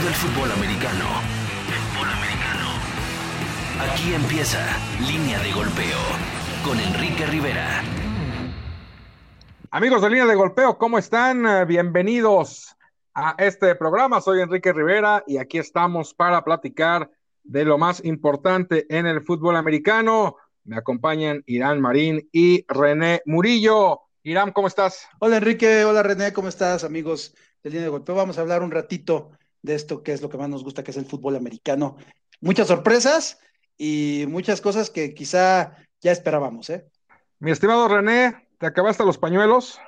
todo el fútbol americano. Fútbol americano. Aquí empieza Línea de Golpeo con Enrique Rivera. Amigos de Línea de Golpeo, ¿cómo están? Bienvenidos a este programa. Soy Enrique Rivera y aquí estamos para platicar de lo más importante en el fútbol americano. Me acompañan Irán Marín y René Murillo. Irán, ¿cómo estás? Hola Enrique, hola René, ¿cómo estás amigos de Línea de Golpeo? Vamos a hablar un ratito de esto que es lo que más nos gusta, que es el fútbol americano. Muchas sorpresas y muchas cosas que quizá ya esperábamos, ¿eh? Mi estimado René, ¿te acabaste los pañuelos?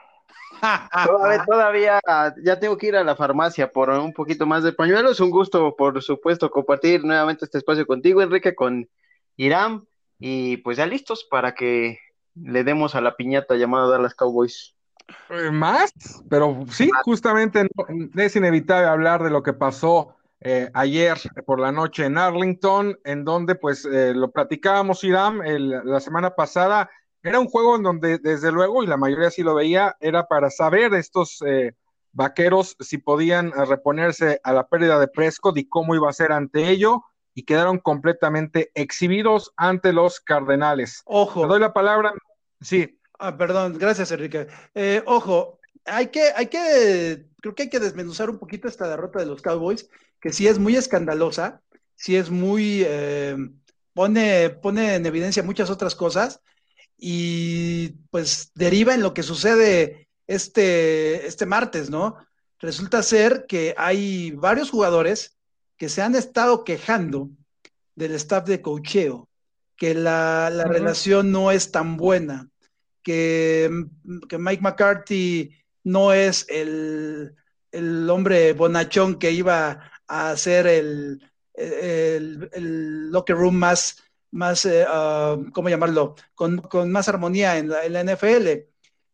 Todavía, todavía, ya tengo que ir a la farmacia por un poquito más de pañuelos. Un gusto, por supuesto, compartir nuevamente este espacio contigo, Enrique, con Irán. Y pues ya listos para que le demos a la piñata llamada Dallas Cowboys. Eh, más, pero sí, justamente es inevitable hablar de lo que pasó eh, ayer por la noche en Arlington, en donde pues eh, lo platicábamos, Irán, el- la semana pasada. Era un juego en donde, desde luego, y la mayoría sí lo veía, era para saber estos eh, vaqueros si podían eh, reponerse a la pérdida de Prescott y cómo iba a ser ante ello, y quedaron completamente exhibidos ante los Cardenales. Te Ojo, doy la palabra. Sí, ah, perdón, gracias Enrique. Eh, ojo, hay que, hay que, creo que hay que desmenuzar un poquito esta derrota de los Cowboys, que sí es muy escandalosa, sí es muy, eh, pone, pone en evidencia muchas otras cosas y pues deriva en lo que sucede este, este martes, ¿no? Resulta ser que hay varios jugadores que se han estado quejando del staff de cocheo, que la, la relación no es tan buena, que, que Mike McCarthy no es el, el hombre bonachón que iba a el, el, el locker room más, más eh, ah, ¿cómo llamarlo? Con, con más armonía en la, en la NFL.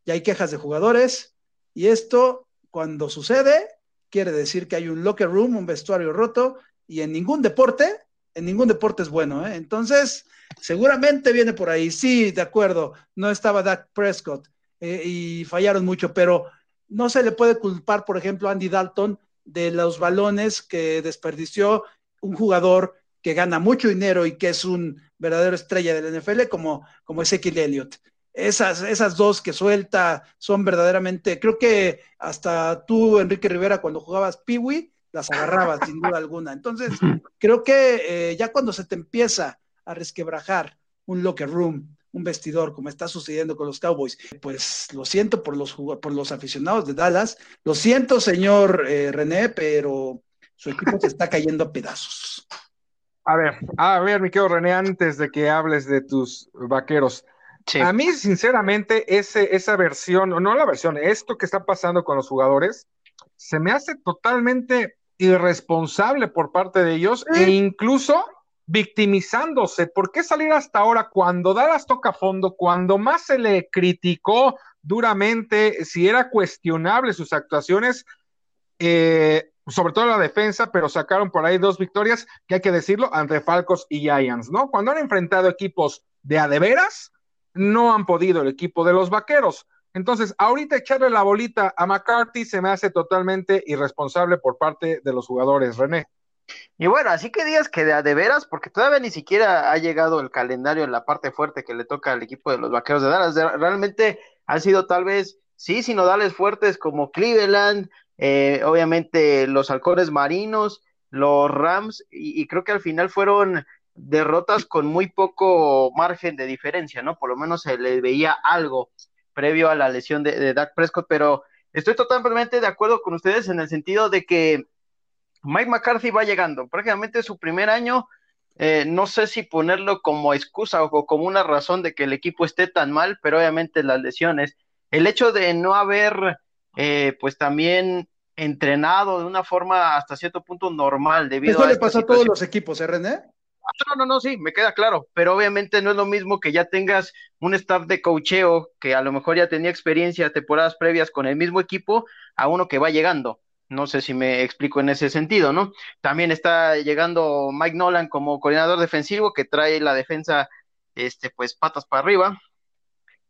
Y hay quejas de jugadores, y esto, cuando sucede, quiere decir que hay un locker room, un vestuario roto, y en ningún deporte, en ningún deporte es bueno, ¿eh? Entonces, seguramente viene por ahí. Sí, de acuerdo, no estaba Dak Prescott eh, y fallaron mucho, pero no se le puede culpar, por ejemplo, a Andy Dalton de los balones que desperdició un jugador que gana mucho dinero y que es un verdadero estrella del NFL como, como Ezekiel Elliott. Esas, esas dos que suelta son verdaderamente, creo que hasta tú, Enrique Rivera, cuando jugabas Piwi, las agarrabas sin duda alguna. Entonces, creo que eh, ya cuando se te empieza a resquebrajar un locker room, un vestidor, como está sucediendo con los Cowboys, pues lo siento por los, jug- por los aficionados de Dallas, lo siento, señor eh, René, pero su equipo se está cayendo a pedazos. A ver, a ver, mi querido René, antes de que hables de tus vaqueros, Sí. a mí, sinceramente, ese, esa versión, o no la versión, esto que está pasando con los jugadores, se me hace totalmente irresponsable por parte de ellos e incluso victimizándose. ¿Por qué salir hasta ahora cuando Dallas toca fondo, cuando más se le criticó duramente si era cuestionable sus actuaciones? eh, sobre todo la defensa, pero sacaron por ahí dos victorias, que hay que decirlo, ante Falcos y Giants, ¿no? Cuando han enfrentado equipos de a de veras, no han podido el equipo de los vaqueros. Entonces, ahorita echarle la bolita a McCarthy se me hace totalmente irresponsable por parte de los jugadores, René. Y bueno, así que digas que de veras, porque todavía ni siquiera ha llegado el calendario en la parte fuerte que le toca al equipo de los vaqueros de Dallas. Realmente han sido tal vez, sí, sinodales fuertes como Cleveland, eh, obviamente los halcones marinos, los Rams, y, y creo que al final fueron derrotas con muy poco margen de diferencia, ¿no? Por lo menos se le veía algo previo a la lesión de, de Dak Prescott, pero estoy totalmente de acuerdo con ustedes en el sentido de que Mike McCarthy va llegando, prácticamente su primer año, eh, no sé si ponerlo como excusa o como una razón de que el equipo esté tan mal, pero obviamente las lesiones, el hecho de no haber, eh, pues también entrenado de una forma hasta cierto punto normal debido Eso a le esta pasó a todos los equipos, ¿eh, René? No, no, no, sí, me queda claro, pero obviamente no es lo mismo que ya tengas un staff de coacheo que a lo mejor ya tenía experiencia temporadas previas con el mismo equipo a uno que va llegando. No sé si me explico en ese sentido, ¿no? También está llegando Mike Nolan como coordinador defensivo que trae la defensa, este, pues patas para arriba.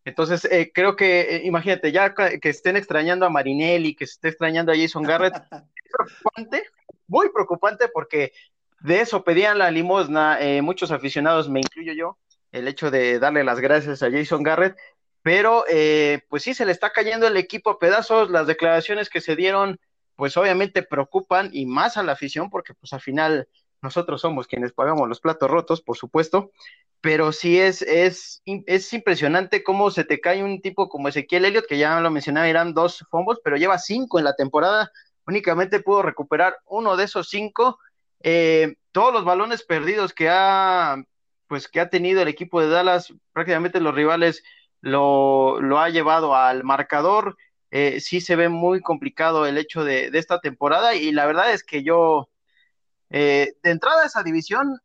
Entonces, eh, creo que, eh, imagínate, ya que estén extrañando a Marinelli, que se esté extrañando a Jason Garrett, es preocupante, muy preocupante porque de eso pedían la limosna eh, muchos aficionados, me incluyo yo, el hecho de darle las gracias a Jason Garrett, pero eh, pues sí, se le está cayendo el equipo a pedazos, las declaraciones que se dieron, pues obviamente preocupan y más a la afición porque pues al final nosotros somos quienes pagamos los platos rotos, por supuesto, pero sí es, es, es impresionante cómo se te cae un tipo como Ezequiel Elliott, que ya lo mencionaba, eran dos fumbles, pero lleva cinco en la temporada, únicamente pudo recuperar uno de esos cinco. Eh, todos los balones perdidos que ha, pues, que ha tenido el equipo de Dallas, prácticamente los rivales lo, lo ha llevado al marcador. Eh, sí se ve muy complicado el hecho de, de, esta temporada y la verdad es que yo, eh, de entrada a esa división,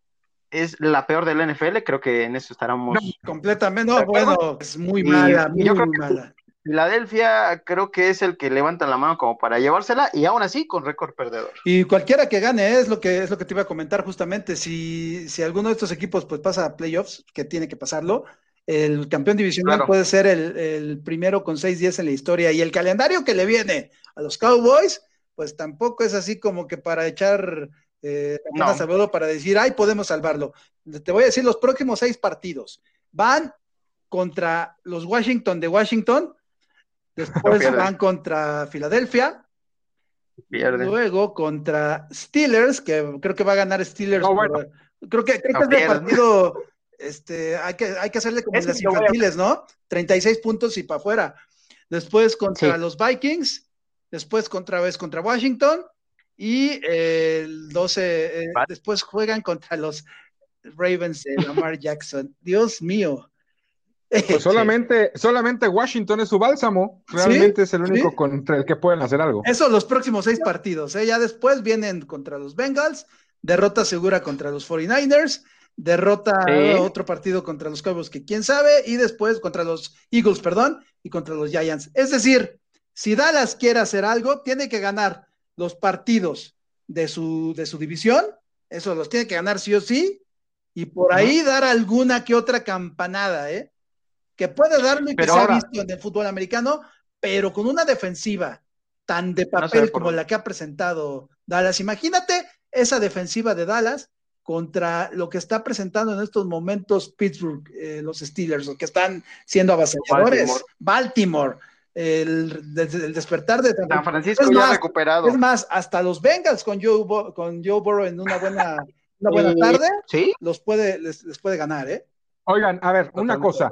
es la peor del NFL, creo que en eso estaremos. completamente, no, bueno, es muy mala, muy, muy mala. Filadelfia creo que es el que levanta la mano como para llevársela y aún así con récord perdedor. Y cualquiera que gane es lo que es lo que te iba a comentar justamente. Si, si alguno de estos equipos pues pasa a playoffs, que tiene que pasarlo, el campeón divisional claro. puede ser el, el, primero con 6-10 en la historia. Y el calendario que le viene a los Cowboys, pues tampoco es así como que para echar eh, no. Para decir, ay, podemos salvarlo. Te voy a decir los próximos seis partidos. Van contra los Washington de Washington, después no van contra Filadelfia, Pierde. luego contra Steelers, que creo que va a ganar Steelers. No, bueno. por, creo que, creo que es el partido, este, hay que, hay que hacerle como en las infantiles, ¿no? 36 puntos y para afuera. Después contra sí. los Vikings, después contra vez contra Washington, y el 12, eh, después juegan contra los Ravens de Lamar Jackson. Dios mío. Pues solamente, solamente Washington es su bálsamo. Realmente ¿Sí? es el único ¿Sí? contra el que pueden hacer algo. Eso los próximos seis partidos. ¿eh? Ya después vienen contra los Bengals, derrota segura contra los 49ers, derrota ¿Sí? otro partido contra los Cowboys que quién sabe, y después contra los Eagles, perdón, y contra los Giants. Es decir, si Dallas quiere hacer algo, tiene que ganar los partidos de su, de su división, eso los tiene que ganar sí o sí, y por ahí dar alguna que otra campanada, ¿eh? Que puede darle que se ha visto en el fútbol americano, pero con una defensiva tan de papel no como la que ha presentado Dallas. Imagínate esa defensiva de Dallas contra lo que está presentando en estos momentos Pittsburgh, eh, los Steelers, los que están siendo avasalladores. Baltimore. Baltimore el, el, despertar de San Francisco es ya más, recuperado. Es más, hasta los Bengals con Joe, con Joe Burrow en una buena, una buena tarde, ¿Sí? los puede, les, les, puede ganar, ¿eh? Oigan, a ver, una cosa.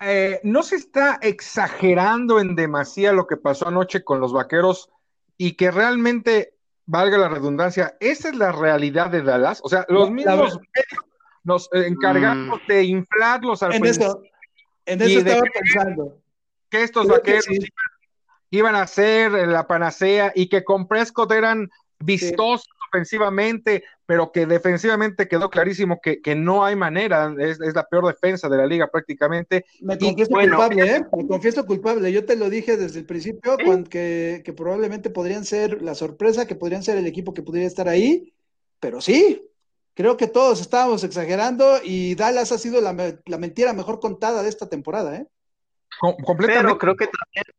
Eh, no se está exagerando en demasía lo que pasó anoche con los vaqueros y que realmente, valga la redundancia, esa es la realidad de Dallas. O sea, los mismos medios nos encargamos mm. de inflarlos al en Eso, en eso estaba pensando que estos Creo vaqueros que sí. iban a ser la panacea y que con Prescott eran vistosos sí. ofensivamente, pero que defensivamente quedó clarísimo que, que no hay manera, es, es, la peor defensa de la liga prácticamente. Me confieso bueno, culpable, ¿eh? Me confieso culpable, yo te lo dije desde el principio, cuando, que, que probablemente podrían ser la sorpresa, que podrían ser el equipo que pudiera estar ahí, pero sí, creo que todos estábamos exagerando y Dallas ha sido la, la mentira mejor contada de esta temporada, ¿eh? completamente. Pero creo que también eh,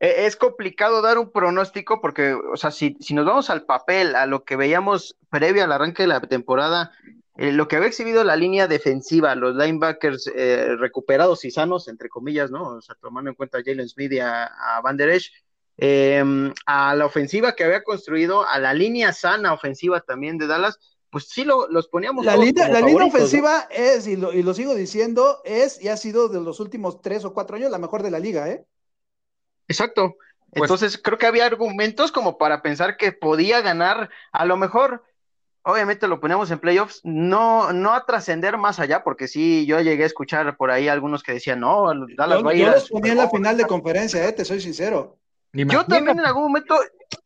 es complicado dar un pronóstico porque, o sea, si, si, nos vamos al papel, a lo que veíamos previo al arranque de la temporada, eh, lo que había exhibido la línea defensiva, los linebackers eh, recuperados y sanos, entre comillas, ¿no? O sea, tomando en cuenta a Jalen Smith y a, a Van Der Esch, em, a la ofensiva que había construido, a la línea sana ofensiva también de Dallas, pues sí lo, los poníamos. La, línea, la línea ofensiva ¿no? es, y lo, y lo, sigo diciendo, es y ha sido de los últimos tres o cuatro años la mejor de la liga, ¿eh? Exacto. Pues, Entonces creo que había argumentos como para pensar que podía ganar, a lo mejor, obviamente lo ponemos en playoffs, no, no a trascender más allá, porque sí, yo llegué a escuchar por ahí algunos que decían, no, Dallas yo, va a ir. Yo los ponía en la final de conferencia, eh, te soy sincero. Yo también en algún momento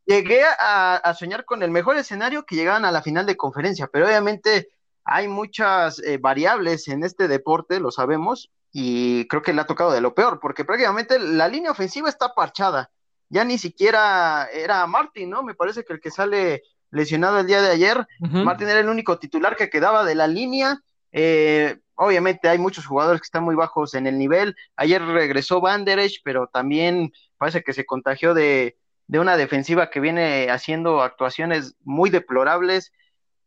llegué a, a, soñar con el mejor escenario que llegaban a la final de conferencia, pero obviamente hay muchas eh, variables en este deporte, lo sabemos, y creo que le ha tocado de lo peor, porque prácticamente la línea ofensiva está parchada. Ya ni siquiera era Martin, ¿no? Me parece que el que sale lesionado el día de ayer, uh -huh. Martin era el único titular que quedaba de la línea. Eh, obviamente hay muchos jugadores que están muy bajos en el nivel. Ayer regresó Van Der Esch, pero también parece que se contagió de, de una defensiva que viene haciendo actuaciones muy deplorables.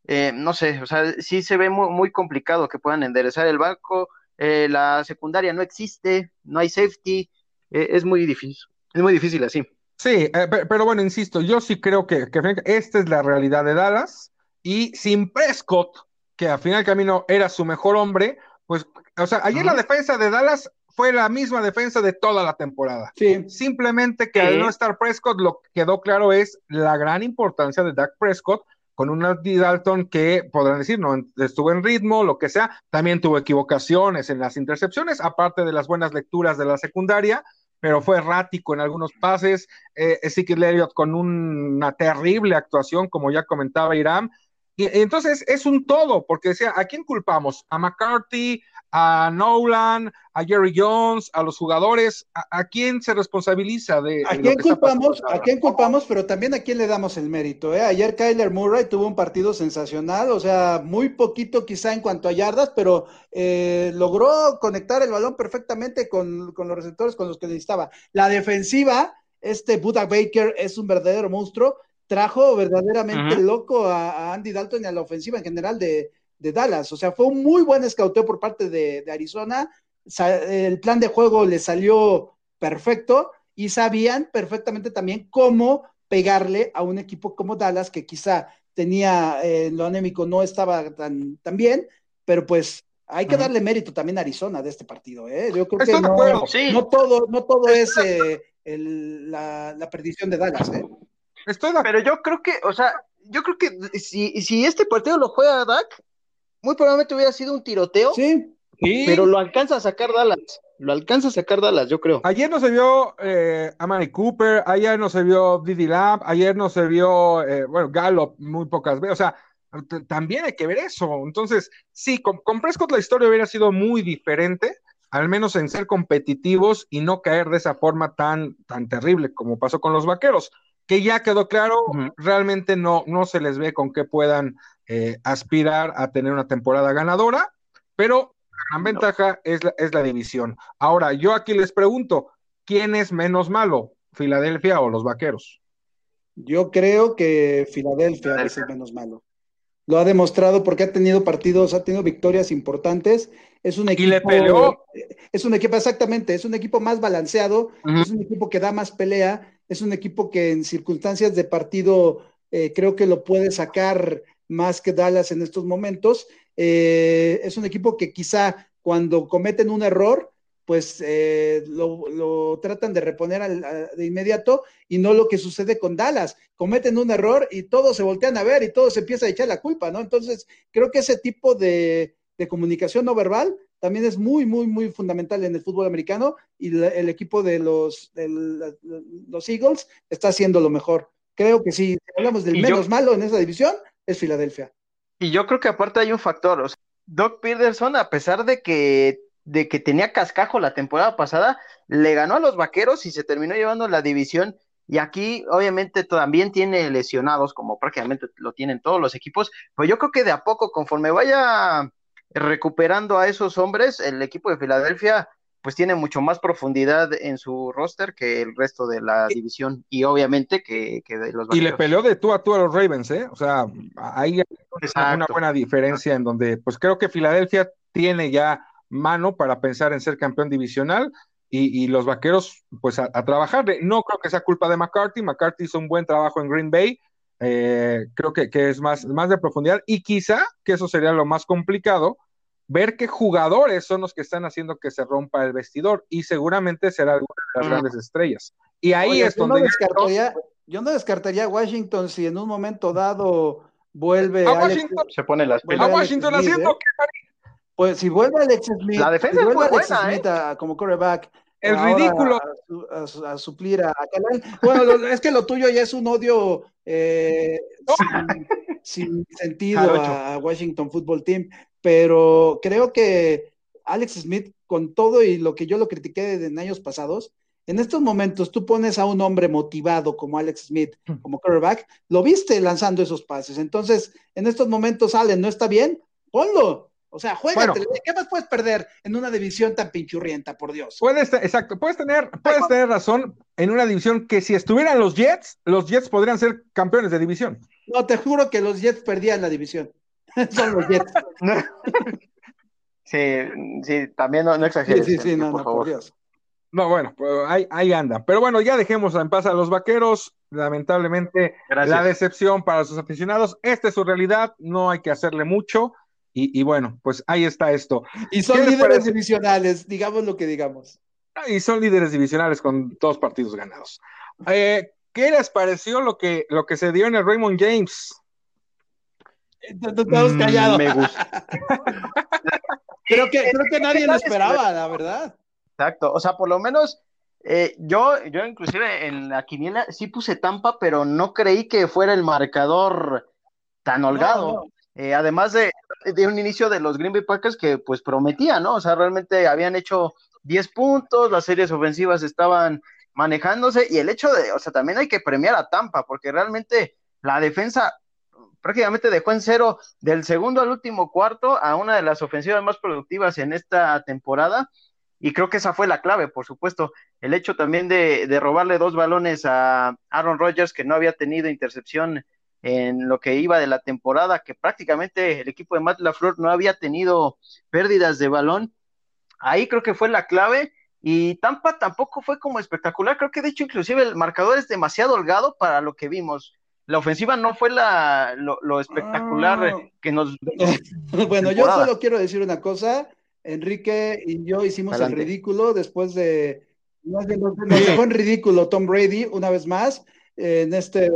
Eh, no sé, o sea, sí se ve muy, muy complicado que puedan enderezar el barco. Eh, la secundaria no existe, no hay safety, eh, es muy difícil, es muy difícil así. Sí, pero bueno, insisto, yo sí creo que, que esta es la realidad de Dallas y sin Prescott, que al final del camino era su mejor hombre, pues, o sea, ayer la defensa de Dallas fue la misma defensa de toda la temporada. Sí. Simplemente que al no estar Prescott, lo que quedó claro es la gran importancia de Dak Prescott con un Andy Dalton que podrán decir, no estuvo en ritmo, lo que sea, también tuvo equivocaciones en las intercepciones, aparte de las buenas lecturas de la secundaria, pero fue errático en algunos pases. Eh, Ezekiel con una terrible actuación, como ya comentaba Irán. Y, entonces es un todo, porque decía, ¿a quién culpamos? ¿A McCarthy? A Nolan, a Jerry Jones, a los jugadores, ¿a, quién se responsabiliza de, ¿A quién culpamos? ¿A quién culpamos? Pero también a quién le damos el mérito. ¿eh? Ayer Kyler Murray tuvo un partido sensacional, o sea, muy poquito quizá en cuanto a yardas, pero eh, logró conectar el balón perfectamente con, los receptores con los que necesitaba. La defensiva, este Buda Baker es un verdadero monstruo, trajo verdaderamente loco a, a Andy Dalton y a la ofensiva en general de, de Dallas. O sea, fue un muy buen escauteo por parte de, Arizona. El plan de juego le salió perfecto y sabían perfectamente también cómo pegarle a un equipo como Dallas, que quizá tenía eh, lo anémico, no estaba tan, tan bien, pero pues hay que darle mérito también a Arizona de este partido. ¿eh? Yo creo que no, todo, no todo es eh, la, perdición de Dallas. ¿eh? Pero yo creo que, o sea, yo creo que si, si este partido lo juega Dak, muy probablemente hubiera sido un tiroteo. Sí. Pero lo alcanza a sacar Dallas. Lo alcanza a sacar Dallas, yo creo. Ayer no se vio eh, Amari Cooper, ayer no se vio Didi Lamb, ayer no se vio, eh, bueno, Gallup muy pocas veces. O sea, también hay que ver eso. Entonces, sí, con, con, Prescott la historia hubiera sido muy diferente, al menos en ser competitivos y no caer de esa forma tan, tan terrible como pasó con los vaqueros, que ya quedó claro, realmente no, no se les ve con qué puedan eh, aspirar a tener una temporada ganadora, pero la gran ventaja es la, es la división. Ahora, yo aquí les pregunto, ¿quién es menos malo, Filadelfia o los Vaqueros? Yo creo que Filadelfia es el menos malo. Lo ha demostrado porque ha tenido partidos, ha tenido victorias importantes. Es un equipo. Y le peleó. Es un equipo, exactamente, es un equipo más balanceado, es un equipo que da más pelea, es un equipo que en circunstancias de partido eh, creo que lo puede sacar más que Dallas en estos momentos. Eh, es un equipo que quizá cuando cometen un error, pues eh, lo, tratan de reponer de inmediato y no lo que sucede con Dallas. Cometen un error y todos se voltean a ver y todos se empieza a echar la culpa, ¿no? Entonces, creo que ese tipo de, comunicación no verbal también es muy, muy, muy fundamental en el fútbol americano y el equipo de los, los Eagles está haciendo lo mejor. Creo que si hablamos del menos malo en esa división, es Filadelfia. Y yo creo que aparte hay un factor, o sea, Doc Peterson, a pesar de que, de que tenía cascajo la temporada pasada, le ganó a los vaqueros y se terminó llevando la división. Y aquí, obviamente, también tiene lesionados, como prácticamente lo tienen todos los equipos. Pero yo creo que de a poco, conforme vaya recuperando a esos hombres, el equipo de Filadelfia pues tiene mucho más profundidad en su roster que el resto de la división y obviamente que, de los Y le peleó de tú a tú a los Ravens, ¿eh? O sea, ahí hay una buena diferencia en donde, pues creo que Filadelfia tiene ya mano para pensar en ser campeón divisional y, los vaqueros, pues a, trabajar. No creo que sea culpa de McCarthy. McCarthy hizo un buen trabajo en Green Bay. Eh, creo que, que, es más, más de profundidad y quizá que eso sería lo más complicado ver qué jugadores son los que están haciendo que se rompa el vestidor y seguramente será alguna de las grandes estrellas. Y ahí es donde... yo no descartaría a Washington si en un momento dado vuelve... A Washington, se pone las A Washington haciendo ¿eh? Pues si vuelve Alex Smith, la defensa si Smith ¿eh? como quarterback, el ridículo. A, suplir a, Bueno, es que lo tuyo ya es un odio eh, sin, sentido a Washington Football Team pero creo que Alex Smith, con todo y lo que yo lo critiqué en años pasados, en estos momentos tú pones a un hombre motivado como Alex Smith, hmm. como quarterback, lo viste lanzando esos pases. Entonces, en estos momentos, Allen no está bien, ponlo. O sea, juégate, ¿qué más puedes perder en una división tan pinchurrienta, por Dios? Puedes, exacto, puedes tener, puedes tener razón en una división que si estuvieran los Jets, los Jets podrían ser campeones de división. No, te juro que los Jets perdían la división. Son los Jets. sí, sí, también no, no exageres. Sí, sí, sí, no, no, por Dios. No, bueno, pues ahí, ahí andan. Pero bueno, ya dejemos en paz a los vaqueros. Lamentablemente, la decepción para sus aficionados. Esta es su realidad, no hay que hacerle mucho. Y, bueno, pues ahí está esto. Y son líderes divisionales, digamos lo que digamos. Ah, y son líderes divisionales con dos partidos ganados. Eh, ¿Qué les pareció lo que, lo que se dio en el Raymond James? Todos mm, callados. Me gusta. creo que, creo que nadie lo esperaba, la verdad. Exacto, o sea, por lo menos eh, yo, yo inclusive en la quiniela sí puse Tampa, pero no creí que fuera el marcador tan holgado. Eh, además de, un inicio de los Green Bay Packers que pues prometía, ¿no? O sea, realmente habían hecho 10 puntos, las series ofensivas estaban manejándose y el hecho de, o sea, también hay que premiar a Tampa porque realmente la defensa prácticamente dejó en cero del segundo al último cuarto a una de las ofensivas más productivas en esta temporada y creo que esa fue la clave, por supuesto, el hecho también de, de robarle dos balones a Aaron Rodgers que no había tenido intercepción en lo que iba de la temporada, que prácticamente el equipo de Matt LaFleur no había tenido pérdidas de balón. Ahí creo que fue la clave. Y Tampa tampoco fue como espectacular. Creo que de hecho, inclusive el marcador es demasiado holgado para lo que vimos. La ofensiva no fue la, lo, espectacular ah. que nos. bueno, yo solo quiero decir una cosa. Enrique y yo hicimos el ridículo después de. Nos dejó en ridículo Tom Brady una vez más en este,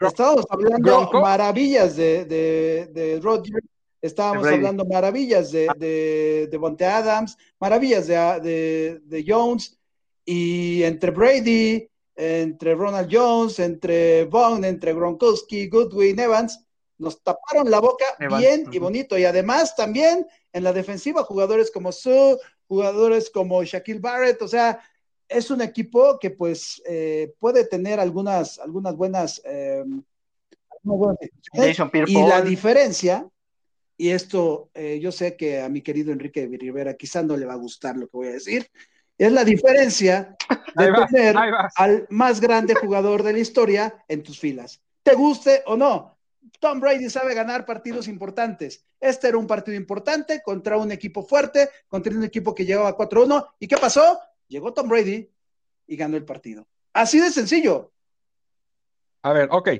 estábamos, hablando maravillas de, de, de Rodgers, estábamos hablando maravillas de, de, Adams, maravillas de, de, Jones, y entre Brady, entre Ronald Jones, entre Vaughn, entre Gronkowski, Goodwin, Evans, nos taparon la boca bien y bonito. Y además también en la defensiva, jugadores como Sue, jugadores como Shaquille Barrett, o sea, es un equipo que pues eh, puede tener algunas, algunas buenas, eh, y la diferencia, y esto eh, yo sé que a mi querido Enrique Rivera quizás no le va a gustar lo que voy a decir, es la diferencia de tener al más grande jugador de la historia en tus filas. Te guste o no, Tom Brady sabe ganar partidos importantes. Este era un partido importante contra un equipo fuerte, contra un equipo que llegaba 4-1. ¿Y qué pasó? Llegó Tom Brady y ganó el partido. Así de sencillo. A ver, ok.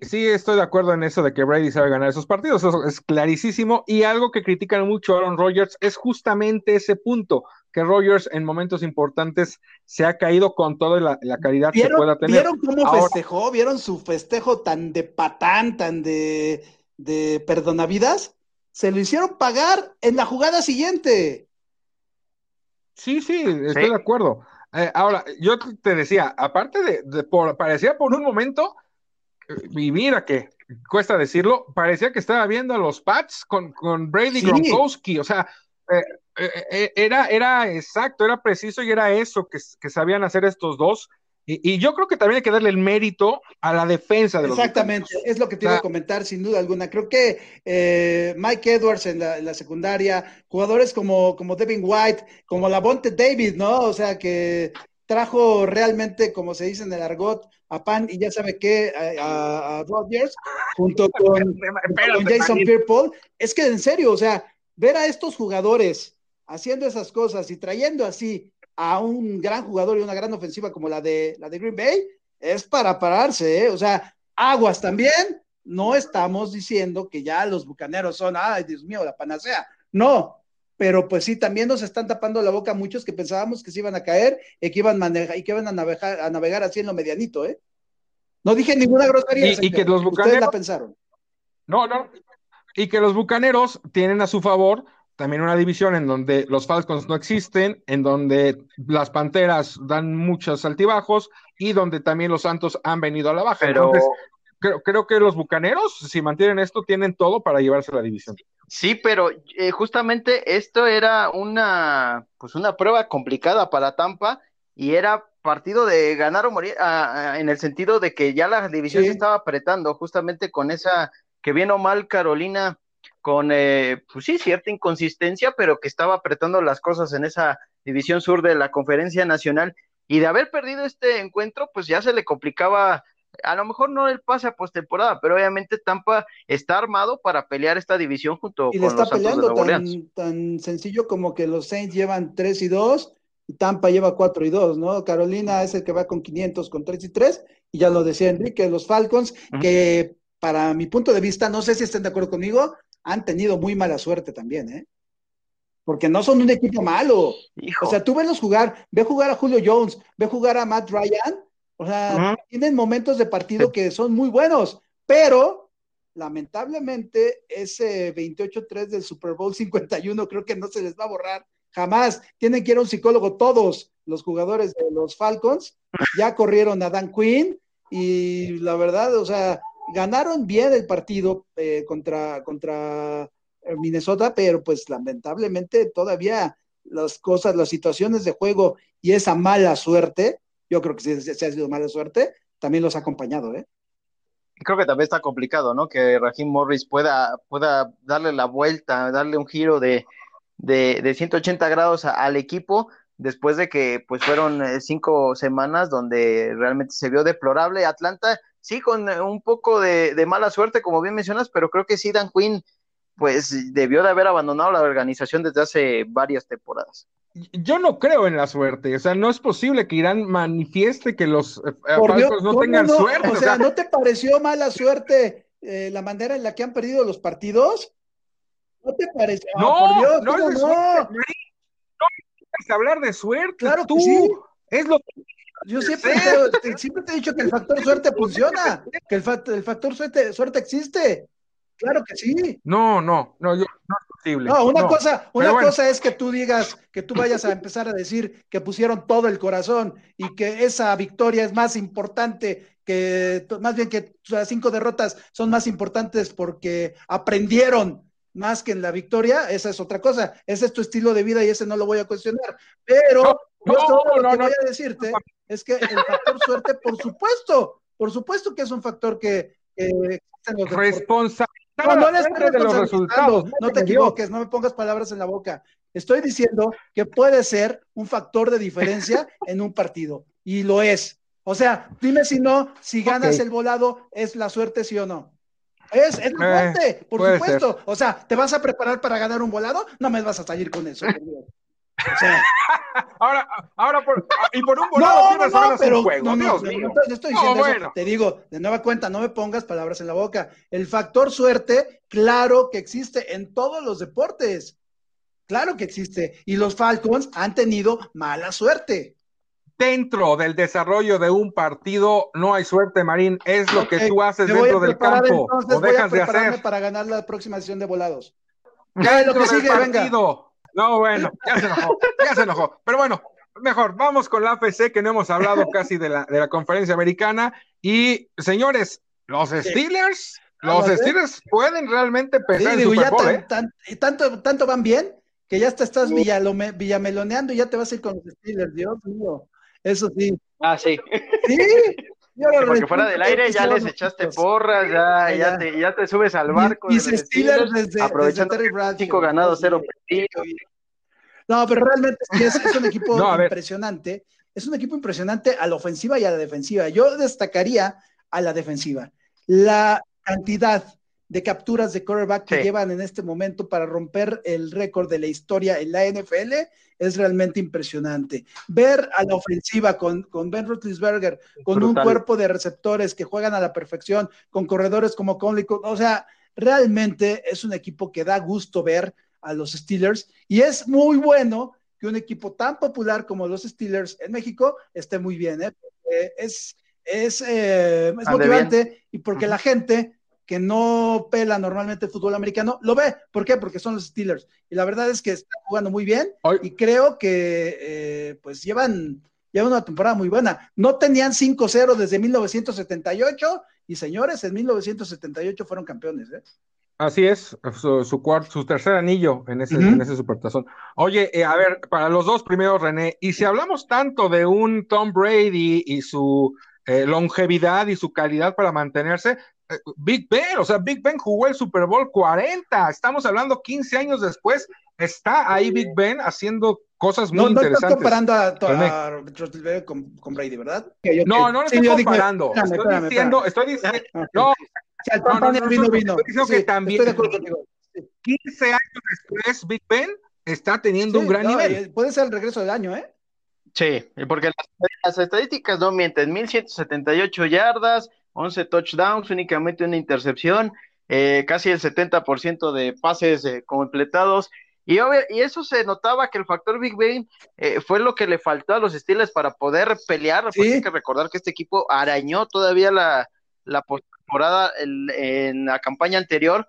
Sí, estoy de acuerdo en eso de que Brady sabe ganar esos partidos, eso es clarísimo. Y algo que critican mucho a Aaron Rodgers es justamente ese punto, que Rodgers en momentos importantes se ha caído con toda la, la calidad que pueda tener. ¿Vieron cómo festejó? ¿Vieron su festejo tan de patán, tan de, de perdonavidas? Se lo hicieron pagar en la jugada siguiente. Sí, sí, estoy de acuerdo. Eh, ahora, yo te decía, aparte de, por, parecía por un momento, y mira que cuesta decirlo, parecía que estaba viendo a los Pats con, con Brady Gronkowski, o sea, eh, eh, era, era exacto, era preciso y era eso que, que sabían hacer estos dos. Y, yo creo que también hay que darle el mérito a la defensa de los Exactamente, es lo que te iba a comentar sin duda alguna. Creo que eh, Mike Edwards en la, secundaria, jugadores como, como Devin White, como Lavonte David, ¿no? O sea, que trajo realmente, como se dice en el argot, a Pan y ya sabe qué, a, a Rodgers, junto con, Jason Pierre Es que en serio, o sea, ver a estos jugadores haciendo esas cosas y trayendo así a un gran jugador y una gran ofensiva como la de, la de Green Bay, es para pararse, ¿eh? O sea, aguas también, no estamos diciendo que ya los bucaneros son, ay, Dios mío, la panacea. No, pero pues sí, también nos están tapando la boca muchos que pensábamos que se iban a caer y que iban, manejar, y que iban a, navegar, a navegar así en lo medianito, ¿eh? No dije ninguna grosería. Y, que los bucaneros. Ustedes la pensaron. No, no. Y que los bucaneros tienen a su favor también una división en donde los Falcons no existen, en donde las Panteras dan muchos altibajos y donde también los Santos han venido a la baja. Entonces, creo, que los Bucaneros, si mantienen esto, tienen todo para llevarse la división. Sí, pero eh, justamente esto era una, pues una prueba complicada para Tampa y era partido de ganar o morir en el sentido de que ya la división se estaba apretando justamente con esa que bien o mal Carolina con eh, pues sí, cierta inconsistencia, pero que estaba apretando las cosas en esa división sur de la conferencia nacional. Y de haber perdido este encuentro, pues ya se le complicaba a lo mejor no el pase a postemporada, pero obviamente Tampa está armado para pelear esta división junto y con está los peleando tan, tan sencillo como que los Saints llevan 3 y 2 y Tampa lleva 4 y 2, ¿no? Carolina es el que va con 500 con 3 y 3 y ya lo decía Enrique, los Falcons que para mi punto de vista, no sé si estén de acuerdo conmigo, han tenido muy mala suerte también, ¿eh? Porque no son un equipo malo. O sea, tú ves jugar, ve jugar a Julio Jones, ve jugar a Matt Ryan o sea, tienen momentos de partido que son muy buenos, pero lamentablemente ese 28-3 del Super Bowl 51 creo que no se les va a borrar jamás. Tienen que ir a un psicólogo todos los jugadores de los Falcons. Ya corrieron a Dan Quinn y la verdad, o sea, ganaron bien el partido eh, contra, contra eh, Minnesota, pero pues lamentablemente todavía las cosas, las situaciones de juego y esa mala suerte yo creo que si, ha sido mala suerte, también los ha acompañado, ¿eh? Creo que también está complicado, ¿no? Que Raheem Morris pueda, pueda darle la vuelta, darle un giro de, de, 180 grados al equipo después de que pues fueron eh, cinco semanas donde realmente se vio deplorable. Atlanta, sí, con un poco de, de, mala suerte, como bien mencionas, pero creo que sí, Dan Quinn, pues debió de haber abandonado la organización desde hace varias temporadas yo no creo en la suerte, o sea, no es posible que Irán manifieste que los eh, Falcons no tengan suerte. O sea, ¿no te pareció mala suerte eh, la manera en la que han perdido los partidos? ¿No te pareció? Ah, no, no, es de suerte, no puedes hablar de suerte. Claro tú. sí. Es lo yo siempre te, siempre te he dicho que el factor suerte funciona, que el, el factor suerte, suerte existe. Claro que sí. No, no, no, yo, no es posible. No, una cosa, una cosa es que tú digas, que tú vayas a empezar a decir que pusieron todo el corazón y que esa victoria es más importante que, más bien que las cinco derrotas son más importantes porque aprendieron más que en la victoria, esa es otra cosa. Ese es tu estilo de vida y ese no lo voy a cuestionar. Pero yo lo que voy a decirte es que el factor suerte, por supuesto, por supuesto que es un factor que, que Responsabilidad no, no de los resultados. No te equivoques, no me pongas palabras en la boca. Estoy diciendo que puede ser un factor de diferencia en un partido. Y lo es. O sea, dime si no, si ganas el volado, ¿es la suerte sí o no? Es, es la eh, suerte, por supuesto. O sea, ¿te vas a preparar para ganar un volado? No me vas a salir con eso. ahora, ahora por, y por un volado no, no, no, pero, no, no, estoy diciendo eso. Te digo, de nueva cuenta, no me pongas palabras en la boca. El factor suerte, claro que existe en todos los deportes. Claro que existe. Y los Falcons han tenido mala suerte. Dentro del desarrollo de un partido no hay suerte, Marín. Es lo que tú haces dentro del campo. o dejas de hacer. para ganar la próxima sesión de volados. Ya lo que sigue, venga. No, bueno, ya se enojó, ya se enojó. Pero bueno, mejor, vamos con la AFC, que no hemos hablado casi de la, de la conferencia americana. Y, señores, los Steelers, los Steelers pueden realmente pesar sí, Super Bowl, ¿eh? tanto, tanto van bien que ya te estás villameloneando y ya te vas a ir con los Steelers, Dios mío. Eso sí. Ah, sí. Sí, porque fuera del aire ya les echaste porras, ya, ya, te, ya te subes al barco. Y, se Steelers desde, aprovechando cinco ganados, cero perdidos. No, pero realmente es, es un equipo impresionante. Es un equipo impresionante a la ofensiva y a la defensiva. Yo destacaría a la defensiva. La cantidad de capturas de quarterback que llevan en este momento para romper el récord de la historia en la NFL es realmente impresionante. Ver a la ofensiva con, con Ben Roethlisberger, con un cuerpo de receptores que juegan a la perfección, con corredores como Conley, o sea, realmente es un equipo que da gusto ver a los Steelers y es muy bueno que un equipo tan popular como los Steelers en México esté muy bien. ¿eh? es, es, eh, motivante y porque la gente que no pela normalmente el fútbol americano, lo ve. ¿Por qué? Porque son los Steelers. Y la verdad es que están jugando muy bien y creo que eh, pues llevan, llevan una temporada muy buena. No tenían 5-0 desde 1978 y señores, en 1978 fueron campeones. ¿eh? Así es, su, cuarto, su tercer anillo en ese, en ese supertazón. Oye, eh, a ver, para los dos primeros, René, y si hablamos tanto de un Tom Brady y su eh, longevidad y su calidad para mantenerse. Big Ben, o sea, Big Ben jugó el Super Bowl 40, estamos hablando 15 años después, está ahí Big Ben haciendo cosas muy interesantes. No comparando a, a con, Brady, ¿verdad? no, no lo estoy comparando. estoy, diciendo, estoy diciendo, no, no, no, no, vino, vino. Estoy diciendo que también 15 años después Big Ben está teniendo un gran nivel. Puede ser el regreso del año, ¿eh? Sí, porque las, estadísticas no mienten, 1178 yardas, 11 touchdowns, únicamente una intercepción, eh, casi el 70% de pases eh, completados y, y eso se notaba que el factor Big Ben eh, fue lo que le faltó a los Steelers para poder pelear. Porque hay que recordar que este equipo arañó todavía la, la temporada en, la campaña anterior,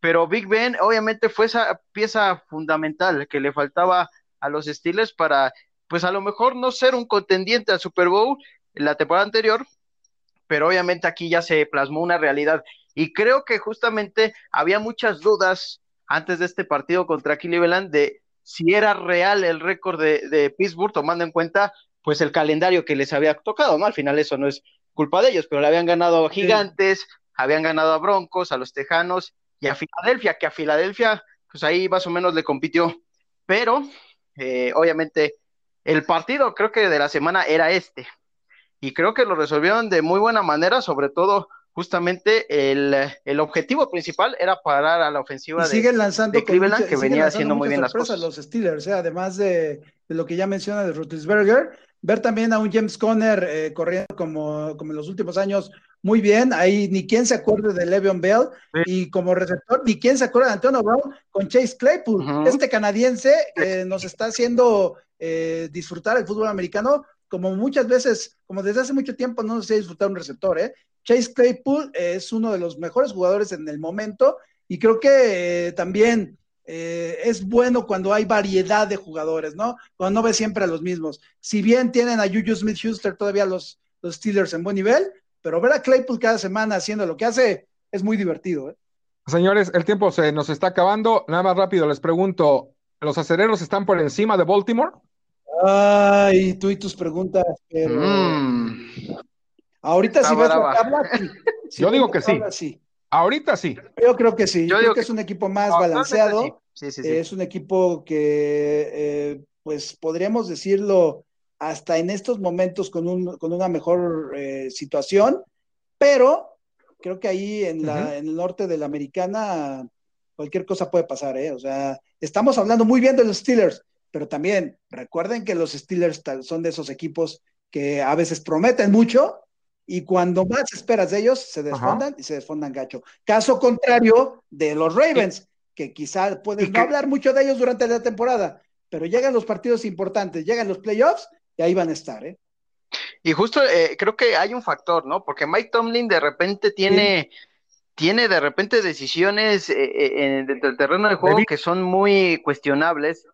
pero Big Ben obviamente fue esa pieza fundamental que le faltaba a los Steelers para, pues a lo mejor no ser un contendiente al Super Bowl en la temporada anterior, pero obviamente aquí ya se plasmó una realidad. Y creo que justamente había muchas dudas antes de este partido contra Cleveland de si era real el récord de, Pittsburgh, tomando en cuenta pues el calendario que les había tocado, ¿no? Al final eso no es culpa de ellos, pero le habían ganado a Gigantes, habían ganado a Broncos, a los Tejanos y a Filadelfia, que a Filadelfia pues ahí más o menos le compitió, pero eh, obviamente el partido creo que de la semana era este, y creo que lo resolvieron de muy buena manera, sobre todo justamente el, objetivo principal era parar a la ofensiva de, siguen lanzando Cleveland, que venía haciendo muy bien las cosas. Los Steelers, ¿eh? además de, lo que ya menciona de Roethlisberger, ver también a un James Conner eh, corriendo como, como en los últimos años muy bien, ahí ni quien se acuerde de Le'Veon Bell. Y como receptor, ni quien se acuerde de Antonio Brown con Chase Claypool, este canadiense que nos está haciendo eh, disfrutar el fútbol americano como muchas veces, como desde hace mucho tiempo no se ha disfrutado un receptor, ¿eh? Chase Claypool es uno de los mejores jugadores en el momento y creo que eh, también eh, es bueno cuando hay variedad de jugadores, ¿no? Cuando no ves siempre a los mismos. Si bien tienen a Juju Smith Schuster todavía los, los Steelers en buen nivel, pero ver a Claypool cada semana haciendo lo que hace es muy divertido. ¿eh? Señores, el tiempo se nos está acabando. Nada más rápido les pregunto, ¿los acereros están por encima de Baltimore? Ay, tú y tus preguntas, pero... Mm. Ahorita si ves la tabla, Yo digo que sí. Ahorita sí. Yo creo que sí. Yo, creo que, es un equipo más balanceado. es un equipo que, eh, pues, podríamos decirlo, hasta en estos momentos con, un, con una mejor eh, situación, pero creo que ahí en, la, en el norte de la americana cualquier cosa puede pasar, ¿eh? O sea, estamos hablando muy bien de los Steelers, pero también recuerden que los Steelers son de esos equipos que a veces prometen mucho y cuando más esperas de ellos, se desfondan y se desfondan gacho. Caso contrario de los Ravens, que quizá puedes no hablar mucho de ellos durante la temporada, pero llegan los partidos importantes, llegan los playoffs y ahí van a estar, ¿eh? Y justo eh, creo que hay un factor, ¿no? Porque Mike Tomlin de repente tiene, tiene de repente decisiones eh, eh, dentro del terreno de juego que son muy cuestionables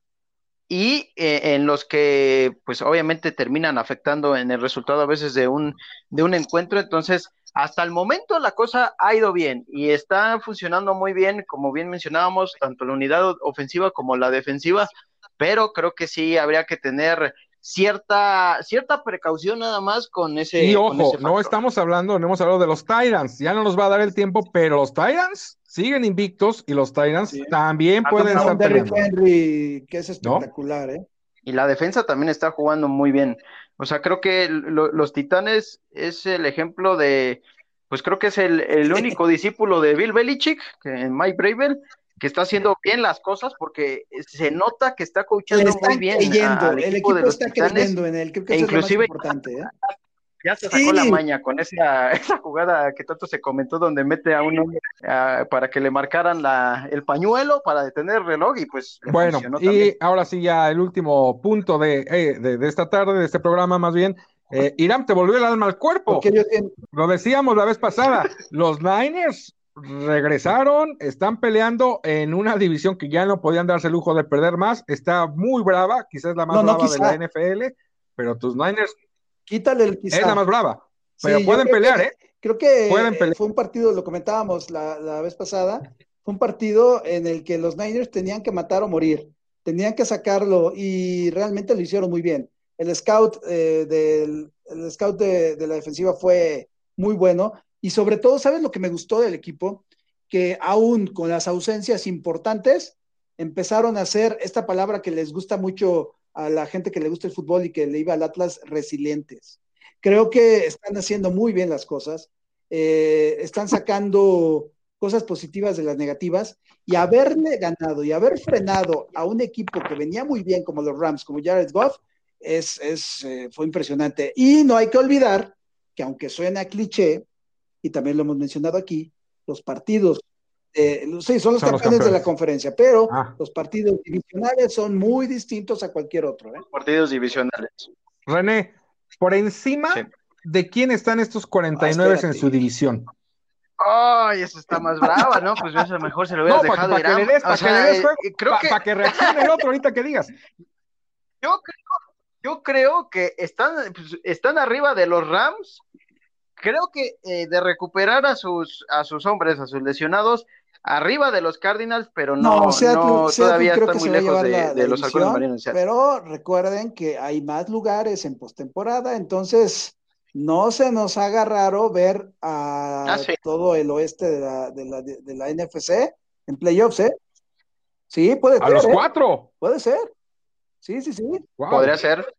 y eh, en los que pues obviamente terminan afectando en el resultado a veces de un, de un encuentro. Entonces, hasta el momento la cosa ha ido bien y está funcionando muy bien, como bien mencionábamos, tanto la unidad ofensiva como la defensiva, pero creo que sí habría que tener cierta, cierta precaución nada más con ese. Y ojo, no estamos hablando, no hemos hablado de los Tyrants, ya no nos va a dar el tiempo, pero los Tyrants siguen invictos y los Tyrants también ah, pueden estar Henry, que es espectacular, ¿eh? Y la defensa también está jugando muy bien. O sea, creo que los Titanes es el ejemplo de, pues creo que es el, el único discípulo de Bill Belichick, que Mike Bravel, que está haciendo bien las cosas porque se nota que está coachando muy bien. el equipo, está creyendo en él, creo que inclusive, es lo más importante. ¿eh? Ya se sacó la maña con esa, esa jugada que tanto se comentó donde mete a uno para que le marcaran la, el pañuelo para detener el reloj y pues bueno y ahora sí ya el último punto de, eh, de, esta tarde de este programa más bien eh, Irán te volvió el alma al cuerpo lo decíamos la vez pasada los Niners regresaron, están peleando en una división que ya no podían darse el lujo de perder más, está muy brava, quizás la más brava de la NFL, pero tus Niners Quítale el quizá. Es la más brava. Pero pueden pelear, ¿eh? Creo que fue un partido, lo comentábamos la, vez pasada, fue un partido en el que los Niners tenían que matar o morir, tenían que sacarlo y realmente lo hicieron muy bien. el scout, eh, del, el scout de, de, la defensiva fue muy bueno. Y sobre todo, ¿sabes lo que me gustó del equipo? Que aún con las ausencias importantes, empezaron a hacer esta palabra que les gusta mucho a la gente que le gusta el fútbol y que le iba al Atlas, resilientes. Creo que están haciendo muy bien las cosas, eh, están sacando cosas positivas de las negativas y haberle ganado y haber frenado a un equipo que venía muy bien como los Rams, como Jared Goff, es, es eh, fue impresionante. Y no hay que olvidar que aunque suena cliché, y también lo hemos mencionado aquí, los partidos, eh, sí, son los son campeones los de la conferencia, pero ah. los partidos divisionales son muy distintos a cualquier otro. ¿eh? Partidos divisionales. René, por encima sí. de quién están estos 49 ah, en su división. Ay, eso está más brava, ¿no? Pues eso mejor se lo hubieras no, dejado para, para que le des, para que le des eh, creo que... para que reaccione el otro ahorita que digas. Yo creo, yo creo que están, pues, están arriba de los Rams. Creo que eh, de recuperar a sus, a sus hombres, a sus lesionados, arriba de los Cardinals, pero no, no, Seattle, no Seattle todavía están muy lejos de, la, de los halcones marinos. Pero recuerden que hay más lugares en postemporada, entonces no se nos haga raro ver a ah, sí. todo el oeste de la, de la, de la NFC en playoffs, ¿eh? Sí, puede ser. A los ¿eh? cuatro. Puede ser. Sí, sí, sí. Wow. Podría ser.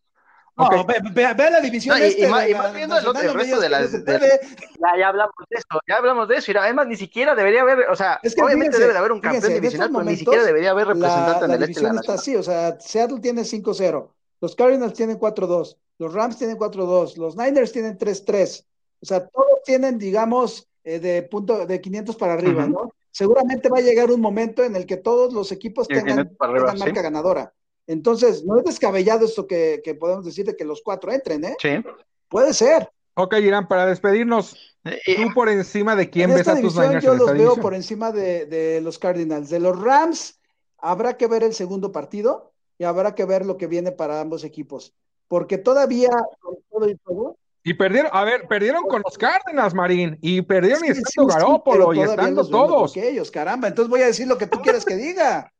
No, okay. ve, ve, ve, la división. No, y, este, y, más, y, más, viendo el, el resto de las. De, ya, ya hablamos de eso, ya hablamos de eso. Y además, ni siquiera debería haber, o sea, es que obviamente fíjense, debe de haber un campeón fíjense, divisional, pero ni siquiera debería haber representante la, en el este. La división está así, o sea, Seattle tiene 5-0, los Cardinals tienen 4-2, los Rams tienen 4-2, los Niners tienen 3-3. O sea, todos tienen, digamos, eh, de punto de 500 para arriba, uh -huh. ¿no? Seguramente va a llegar un momento en el que todos los equipos tengan, arriba, tengan marca ¿sí? ganadora. Entonces, no es descabellado esto que, que, podemos decir de que los cuatro entren, ¿eh? Sí. Puede ser. Ok, Irán, para despedirnos, tú por encima de quién en ves a tus Niners Yo en los esta veo división? por encima de, de, los Cardinals. De los Rams, habrá que ver el segundo partido y habrá que ver lo que viene para ambos equipos. Porque todavía, con todo y todo, y perdieron, a ver, perdieron con los Cardinals, Marín, y perdieron sí, y estando sí, Garópolo, sí, y estando todos. Ellos, caramba, entonces voy a decir lo que tú quieres que diga.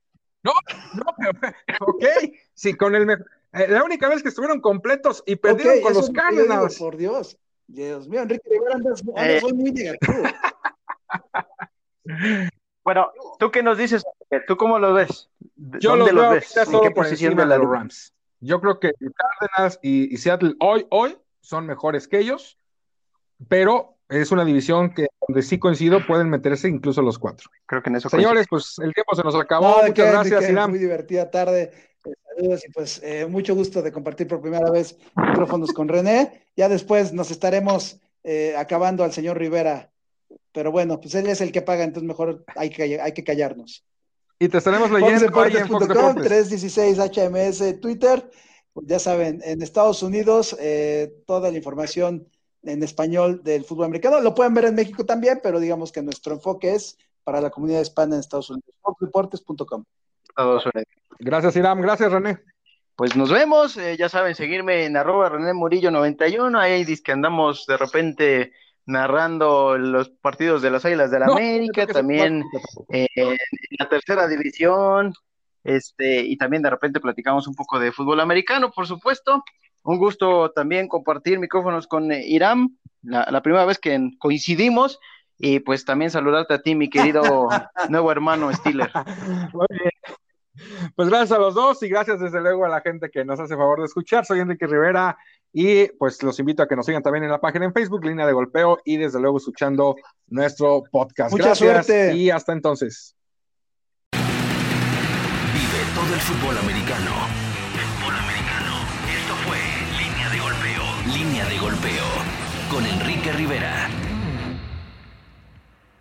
No, no, pero, ok, sí, con el eh, la única vez que estuvieron completos y perdieron okay, con los Cardinals. Digo, por Dios, Dios mío, Enrique Rivera, andas, andas eh. soy muy negativo. bueno, ¿tú qué nos dices? ¿Tú cómo lo ves? Yo lo veo ves? ¿En qué posición de, de los Rams? Yo creo que Cardinals y, y Seattle hoy, hoy son mejores que ellos, pero es una división que donde sí coincido pueden meterse incluso los cuatro. Creo que en eso Señores, pues el tiempo se nos acabó. No, Muchas que, gracias, que Irán. Muy divertida tarde. Eh, saludos y pues eh, mucho gusto de compartir por primera vez micrófonos con René. Ya después nos estaremos eh, acabando al señor Rivera. Pero bueno, pues él es el que paga, entonces mejor hay que, hay que callarnos. Y te estaremos leyendo ahí en Fox 316 HMS Twitter ya saben, en Estados Unidos eh, toda la información en español del fútbol americano. Lo pueden ver en México también, pero digamos que nuestro enfoque es para la comunidad hispana en Estados Unidos. Foxdeportes.com. Gracias, Iram. Gracias, René. Pues nos vemos. Eh, ya saben, seguirme en arroba René Murillo 91. Ahí dice que andamos de repente narrando los partidos de las Águilas del la no, América, también eh, en la tercera división, este, y también de repente platicamos un poco de fútbol americano, por supuesto. Un gusto también compartir micrófonos con eh, Iram, la, la, primera vez que coincidimos, y pues también saludarte a ti, mi querido nuevo hermano Stiller. Muy bien. Pues gracias a los dos y gracias desde luego a la gente que nos hace favor de escuchar. Soy Enrique Rivera y pues los invito a que nos sigan también en la página en Facebook, Línea de Golpeo, y desde luego escuchando nuestro podcast. Mucha gracias suerte. y hasta entonces todo el fútbol americano. Enrique Rivera.